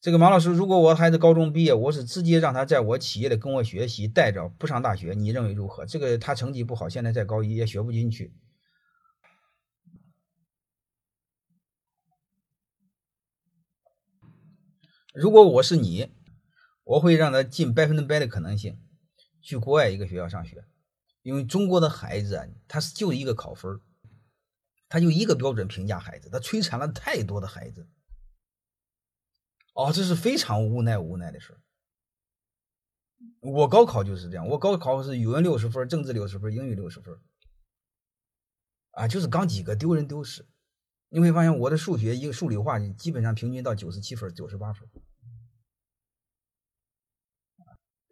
这个马老师，如果我孩子高中毕业，我是直接让他在我企业里跟我学习，带着不上大学，你认为如何？这个他成绩不好，现在在高一也学不进去。如果我是你，我会让他尽百分之百的可能性去国外一个学校上学，因为中国的孩子啊，他是就一个考分他就一个标准评价孩子，他摧残了太多的孩子。哦，这是非常无奈无奈的事我高考就是这样，我高考是语文六十分，政治六十分，英语六十分，啊，就是刚几个，丢人丢死。你会发现我的数学、一个数理化基本上平均到九十七分、九十八分，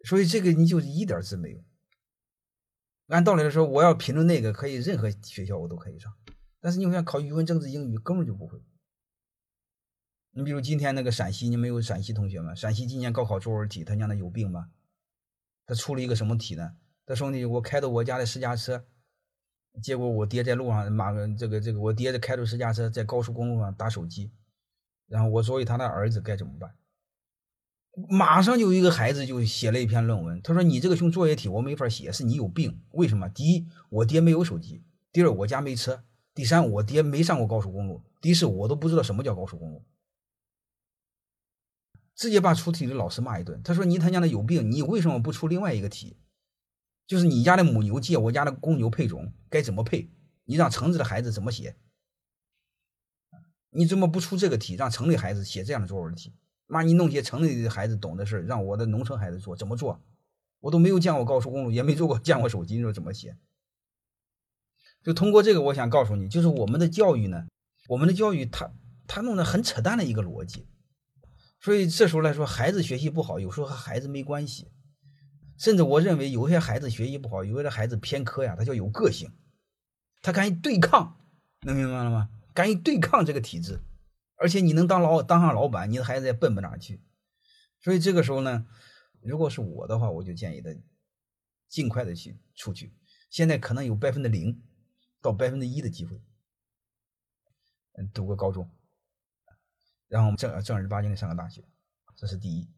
所以这个你就是一点字没有。按道理来说，我要评论那个，可以任何学校我都可以上，但是你会发现考语文、政治、英语根本就不会。你比如今天那个陕西，你没有陕西同学吗？陕西今年高考作文题，他娘的有病吧？他出了一个什么题呢？他说：“你我开着我家的私家车，结果我爹在路上，马这个这个，我爹在开着私家车在高速公路上打手机，然后我作为他的儿子该怎么办？”马上就有一个孩子就写了一篇论文，他说：“你这个熊作业题我没法写，是你有病。为什么？第一，我爹没有手机；第二，我家没车；第三，我爹没上过高速公路；第四，我都不知道什么叫高速公路。”直接把出题的老师骂一顿。他说：“你他娘的有病！你为什么不出另外一个题？就是你家的母牛借我家的公牛配种该怎么配？你让城市的孩子怎么写？你怎么不出这个题，让城里孩子写这样的作文题？妈，你弄些城里的孩子懂的事让我的农村孩子做怎么做？我都没有见过高速公路，也没做过见过手机，你说怎么写？就通过这个，我想告诉你，就是我们的教育呢，我们的教育他他弄的很扯淡的一个逻辑。”所以这时候来说，孩子学习不好，有时候和孩子没关系，甚至我认为有些孩子学习不好，有些孩子偏科呀，他叫有个性，他敢于对抗，能明白了吗？敢于对抗这个体制，而且你能当老当上老板，你的孩子也笨不哪去。所以这个时候呢，如果是我的话，我就建议他尽快的去出去。现在可能有百分之零到百分之一的机会，嗯，读个高中。然后正正儿八经的上个大学，这是第一。